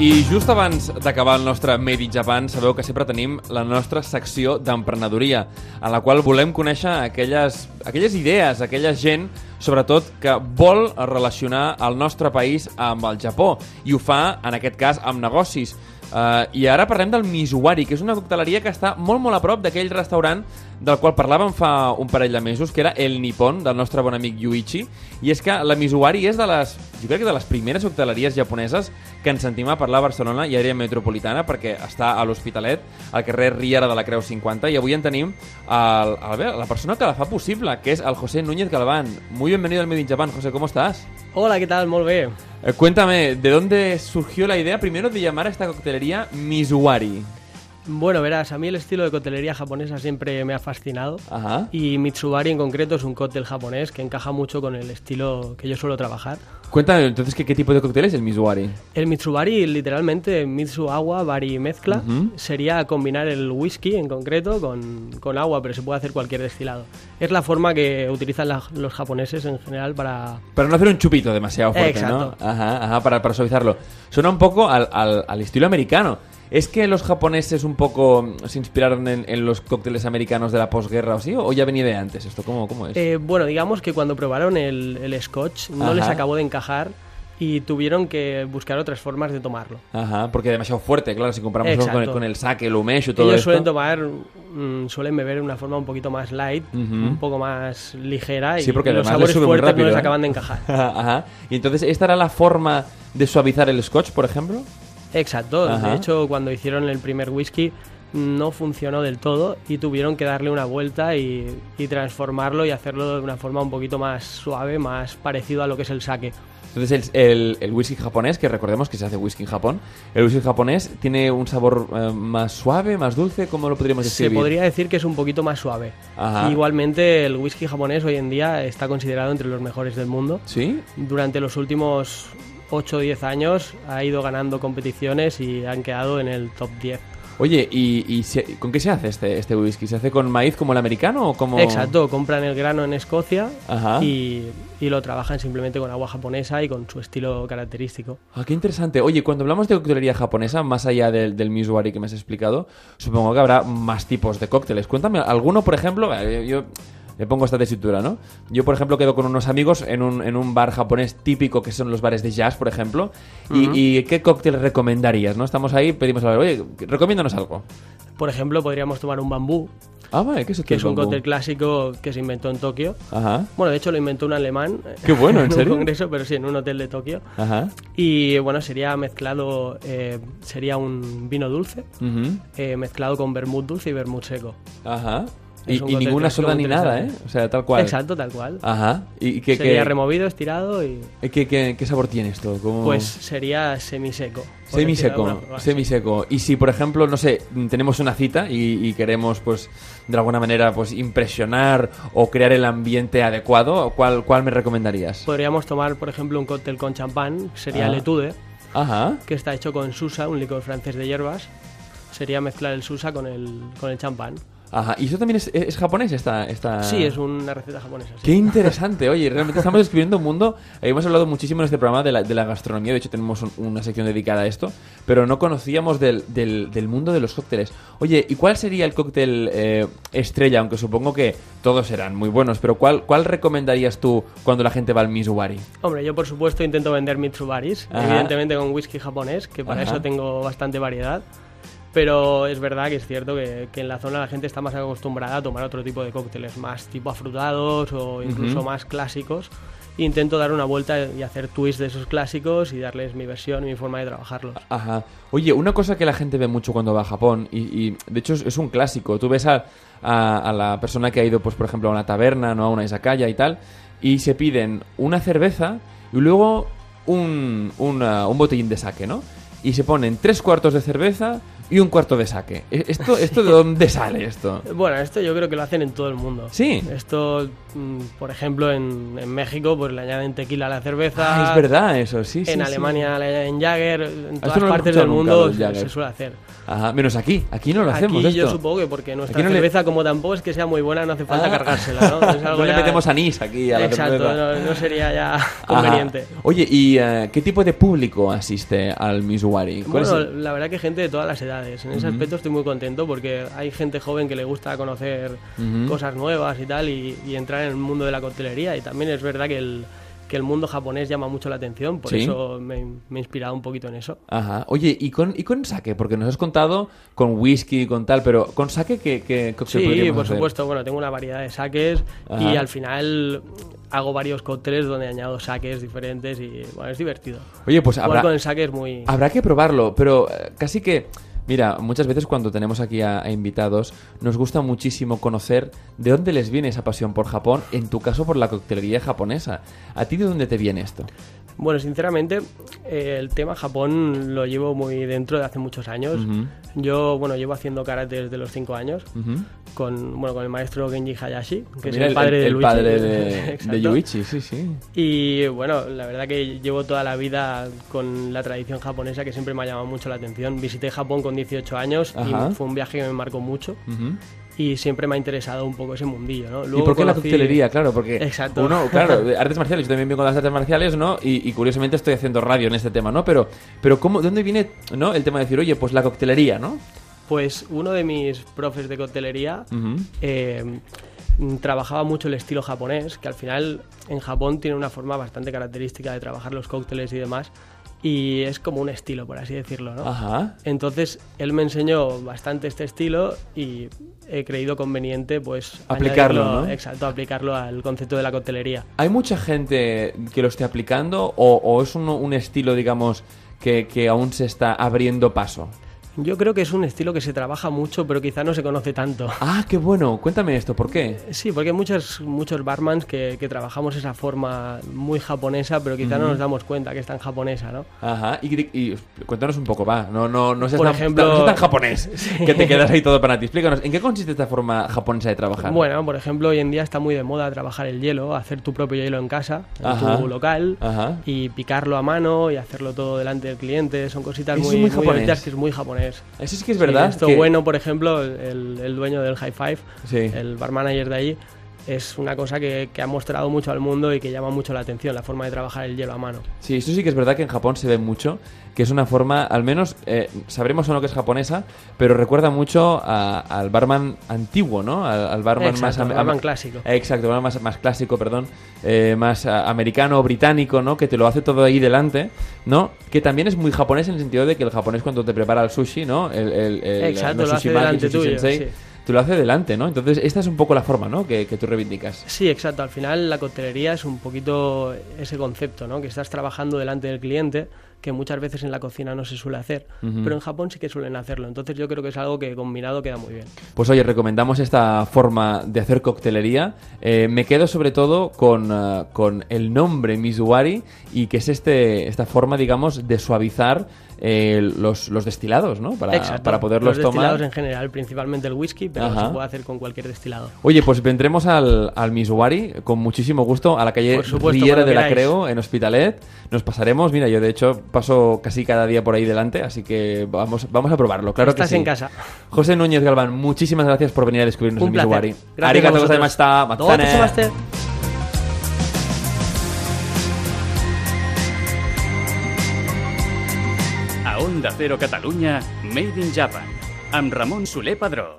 I just abans d'acabar el nostre Made in Japan, sabeu que sempre tenim la nostra secció d'emprenedoria, en la qual volem conèixer aquelles, aquelles idees, aquella gent, sobretot, que vol relacionar el nostre país amb el Japó, i ho fa, en aquest cas, amb negocis. Uh, I ara parlem del Mizuwari, que és una cocteleria que està molt, molt a prop d'aquell restaurant del qual parlàvem fa un parell de mesos, que era el Nippon, del nostre bon amic Yuichi, i és que la Mizuwari és de les, jo crec que de les primeres cocteleries japoneses que ens sentim a parlar a Barcelona i àrea metropolitana, perquè està a l'Hospitalet, al carrer Riera de la Creu 50, i avui en tenim el, el, la persona que la fa possible, que és el José Núñez Galván. Muy bienvenido al Made in Japan, José, ¿cómo estás? Hola, ¿qué tal? Muy bien. Eh, cuéntame, ¿de dónde surgió la idea primero de llamar a esta coctelería Mizuwari? Bueno, verás, a mí el estilo de coctelería japonesa siempre me ha fascinado. Ajá. Y Mitsubari en concreto es un cóctel japonés que encaja mucho con el estilo que yo suelo trabajar. Cuéntame, entonces, ¿qué, qué tipo de cóctel es el Mizuwari? El Mitsubari, literalmente, Mitsu agua, Bari mezcla, sería combinar el whisky en concreto con, con agua, pero se puede hacer cualquier destilado. Es la forma que utilizan la- los japoneses en general para... Para no hacer un chupito demasiado fuerte, Exacto. ¿no? Ajá, ajá, para, para suavizarlo. Suena un poco al, al- al estilo americano. ¿Es que los japoneses un poco se inspiraron en, en los cócteles americanos de la posguerra o así? ¿O ya venía de antes esto? ¿Cómo, cómo es? Eh, bueno, digamos que cuando probaron el, el scotch no Ajá. les acabó de encajar y tuvieron que buscar otras formas de tomarlo. Ajá, porque demasiado fuerte, claro, si comparamos con el, con el sake, el umeshu, todo Ellos esto. suelen tomar, mm, suelen beber de una forma un poquito más light, un poco más ligera y Sí, porque los además le sabores sube muy fuertes rápido, no les ¿eh? acaban de encajar. Ajá. Y entonces, ¿esta era la forma de suavizar el scotch, por ejemplo? Exacto. Ajá. De hecho, cuando hicieron el primer whisky no funcionó del todo y tuvieron que darle una vuelta y, y transformarlo y hacerlo de una forma un poquito más suave, más parecido a lo que es el sake. Entonces el, el- el whisky japonés, que recordemos que se hace whisky en Japón, el whisky japonés tiene un sabor eh, más suave, más dulce, ¿cómo lo podríamos Se describir? podría decir que es un poquito más suave. Ajá. Igualmente, el whisky japonés hoy en día está considerado entre los mejores del mundo. ¿Sí? Durante los últimos 8 o 10 años ha ido ganando competiciones y han quedado en el top 10. Oye, ¿y, y se- con qué se hace este, este whisky? ¿Se hace con maíz como el americano o como...? Exacto, compran el grano en Escocia y, y lo trabajan simplemente con agua japonesa y con su estilo característico. Ah, qué interesante. Oye, cuando hablamos de coctelería japonesa, más allá del, del mizuwari que me has explicado, supongo que habrá más tipos de cócteles. Cuéntame, alguno, por ejemplo, eh, yo le pongo esta tesitura, ¿no? Yo, por ejemplo, quedo con unos amigos en un, en un bar japonés típico que son los bares de jazz, por ejemplo. y, y qué cóctel recomendarías, no? Estamos ahí, pedimos a ver, oye, recomiéndanos algo. Por ejemplo, podríamos tomar un bambú, Ah, vale, ¿qué es, que es un cóctel clásico que se inventó en Tokio. Ajá, Bueno, de hecho lo inventó un alemán. Qué bueno, ¿en un serio? congreso, pero sí, en un hotel de Tokio. ajá. Y bueno, sería mezclado, eh, sería un vino dulce, ujú, eh, mezclado con vermut dulce y vermut seco. Ajá. Y, y ninguna muy ni nada, ¿eh? O sea, tal cual. Exacto, tal cual. Ajá. ¿Y qué, sería qué, removido, estirado y qué, qué- qué sabor tiene esto? ¿Cómo- pues sería semiseco. Semiseco, semiseco. Y si, por ejemplo, no sé, tenemos una cita y, y queremos, pues, de alguna manera, pues, impresionar o crear el ambiente adecuado, ¿cuál, cuál me recomendarías? Podríamos tomar, por ejemplo, un cóctel con champán, sería Ah. el etude, Ajá. que está hecho con susa, un licor francés de hierbas. Sería mezclar el susa con el, con el champán. Ajá. ¿Y eso también es, es japonés, esta, esta...? Sí, es una receta japonesa. sí. Qué interesante, oye, realmente estamos describiendo un mundo. eh, Hemos hablado muchísimo en este programa de la, de la gastronomía, de hecho tenemos un- una sección dedicada a esto, pero no conocíamos del, del- del mundo de los cócteles. Oye, ¿y cuál sería el cóctel eh, estrella? Aunque supongo que todos serán muy buenos, pero ¿cuál, ¿cuál recomendarías tú cuando la gente va al Mizuwari? Hombre, yo por supuesto intento vender Mitsubaris, Ajá. evidentemente con whisky japonés, que para Ajá. eso tengo bastante variedad. Pero es verdad que es cierto que, que en la zona la gente está más acostumbrada a tomar otro tipo de cócteles, más tipo afrutados o incluso más clásicos. Intento dar una vuelta y hacer twist de esos clásicos y darles mi versión y mi forma de trabajarlos. Ajá. Oye, una cosa que la gente ve mucho cuando va a Japón, y, y, de hecho es, es un clásico, tú ves a, a- a la persona que ha ido, pues por ejemplo, a una taberna, no a una izakaya y tal, y se piden una cerveza y luego un, una- un botellín de sake, ¿no? Y se ponen tres cuartos de cerveza y un cuarto de sake. E- ¿Esto, esto de dónde sale esto? Bueno, esto yo creo que lo hacen en todo el mundo. Sí. Esto, mm, por ejemplo, en, en México, pues le añaden tequila a la cerveza. Ah, es verdad eso, sí, sí. En sí. Alemania le añaden Jagger. En todas no partes del mundo se, suele hacer. Ajá, menos aquí. Aquí no lo hacemos Aquí yo esto. supongo que porque nuestra no le- cerveza, como tampoco es que sea muy buena, no hace falta Ah. cargársela, ¿no? Es algo No le metemos anís aquí a la Exacto, cerveza. no, no sería ya Ajá. conveniente. Oye, ¿y eh, qué tipo de público asiste al Misuari? ¿Cuál Bueno, la verdad que gente de todas las edades. En ese aspecto estoy muy contento porque hay gente joven que le gusta conocer Ujú. cosas nuevas y tal y, y entrar en el mundo de la coctelería. Y también es verdad que el, que el mundo japonés llama mucho la atención, por Sí. eso me, me he inspirado un poquito en eso. Ajá. Oye, ¿y con, ¿y con sake? Porque nos has contado con whisky y con tal, pero ¿con sake qué, qué cóctel Sí, por hacer? supuesto. Bueno, tengo una variedad de saques Ajá. y al final hago varios cócteles donde añado saques diferentes y bueno, es divertido. Oye, pues Jugar habrá, con el saque es muy... habrá que probarlo, pero eh, casi que... Mira, muchas veces cuando tenemos aquí a, invitados nos gusta muchísimo conocer de dónde les viene esa pasión por Japón, en tu caso por la coctelería japonesa. ¿A ti de dónde te viene esto? Bueno, sinceramente, eh, el tema Japón lo llevo muy dentro de hace muchos años. Yo, bueno, llevo haciendo karate desde los 5 años con, bueno, con el maestro Genji Hayashi, que Mira, es el padre de el Luigi. padre de, de Yuichi, sí, sí. Y bueno, la verdad que llevo toda la vida con la tradición japonesa que siempre me ha llamado mucho la atención. Visité Japón con 18 años Ajá. y fue un viaje que me marcó mucho. Y siempre me ha interesado un poco ese mundillo, ¿no? ¿Y por qué la coctelería? Claro, porque Exacto. uno, claro, artes marciales, yo también vengo de las artes marciales, ¿no? Y, y curiosamente estoy haciendo radio en este tema, ¿no? Pero, pero ¿cómo, ¿de dónde viene, ¿no? El tema de decir, oye, pues la coctelería, ¿no? Pues uno de mis profes de coctelería eh, mm, trabajaba mucho el estilo japonés, que al final en Japón tiene una forma bastante característica de trabajar los cócteles y demás, y es como un estilo, por así decirlo, ¿no? Ajá. Entonces él me enseñó bastante este estilo y he creído conveniente pues Aplicarlo, ¿no? Exacto, aplicarlo al concepto de la coctelería. ¿Hay mucha gente que lo esté aplicando o, o es un, un estilo, digamos, que, que aún se está abriendo paso? Yo creo que es un estilo que se trabaja mucho, pero quizá no se conoce tanto. Ah, qué bueno. Cuéntame esto, ¿por qué? Sí, porque hay muchos, muchos barmans que, que trabajamos esa forma muy japonesa, pero quizá no nos damos cuenta que es tan japonesa, ¿no? Ajá, y, y cuéntanos un poco, va. No, no, no seas, Por tan, ejemplo- no seas tan japonés, que te quedas ahí todo para ti. Explícanos, ¿en qué consiste esta forma japonesa de trabajar? Bueno, por ejemplo, hoy en día está muy de moda trabajar el hielo, hacer tu propio hielo en casa, en Ajá. tu local, Ajá. y picarlo a mano y hacerlo todo delante del cliente. Son cositas muy, muy muy que es muy japonés. Eso sí que es Sí, verdad. esto que- bueno, por ejemplo, el, el dueño del High Five, Sí. el bar manager de allí, es una cosa que, que ha mostrado mucho al mundo y que llama mucho la atención, la forma de trabajar el hielo a mano. Sí, eso sí que es verdad que en Japón se ve mucho, que es una forma, al menos eh, sabremos o no que es japonesa, pero recuerda mucho a- al barman antiguo, ¿no? Al, al barman Exacto, más... el barman am- clásico. Exacto, barman más, más clásico, perdón, eh, más ah, americano británico, ¿no? Que te lo hace todo ahí delante, ¿no? Que también es muy japonés en el sentido de que el japonés cuando te prepara el sushi, ¿no? El, el, el- Exacto, el lo hace sushi delante sushi tuyo, sensei, sí. Te lo hace delante, ¿no? Entonces esta es un poco la forma, ¿no? Que, que tú reivindicas. Sí, exacto. Al final la coctelería es un poquito ese concepto, ¿no? Que estás trabajando delante del cliente, que muchas veces en la cocina no se suele hacer, pero en Japón sí que suelen hacerlo. Entonces yo creo que es algo que combinado queda muy bien. Pues oye, recomendamos esta forma de hacer coctelería. Eh, me quedo sobre todo con, eh, con el nombre Mizuwari y que es este, esta forma, digamos, de suavizar eh, los, los destilados, ¿no? Para, Exacto. para poderlos Los destilados tomar. en general, principalmente el whisky, pero Ajá. se puede hacer con cualquier destilado. Oye, pues vendremos al, al Mizuwari con muchísimo gusto a la calle supuesto, Riera de la queráis. Creo, en Hospitalet. Nos pasaremos. Mira, yo de hecho paso casi cada día por ahí delante, así que vamos, vamos a probarlo. Claro Estás que sí. en casa. José Núñez Galván, muchísimas gracias por venir a descubrirnos Un el placer. Mizuwari. Gracias a Arigato vosotros. gozaimashita. Dote Matane. shimashite. A Onda Cero Catalunya, Made in Japan, amb Ramon Soler Padró.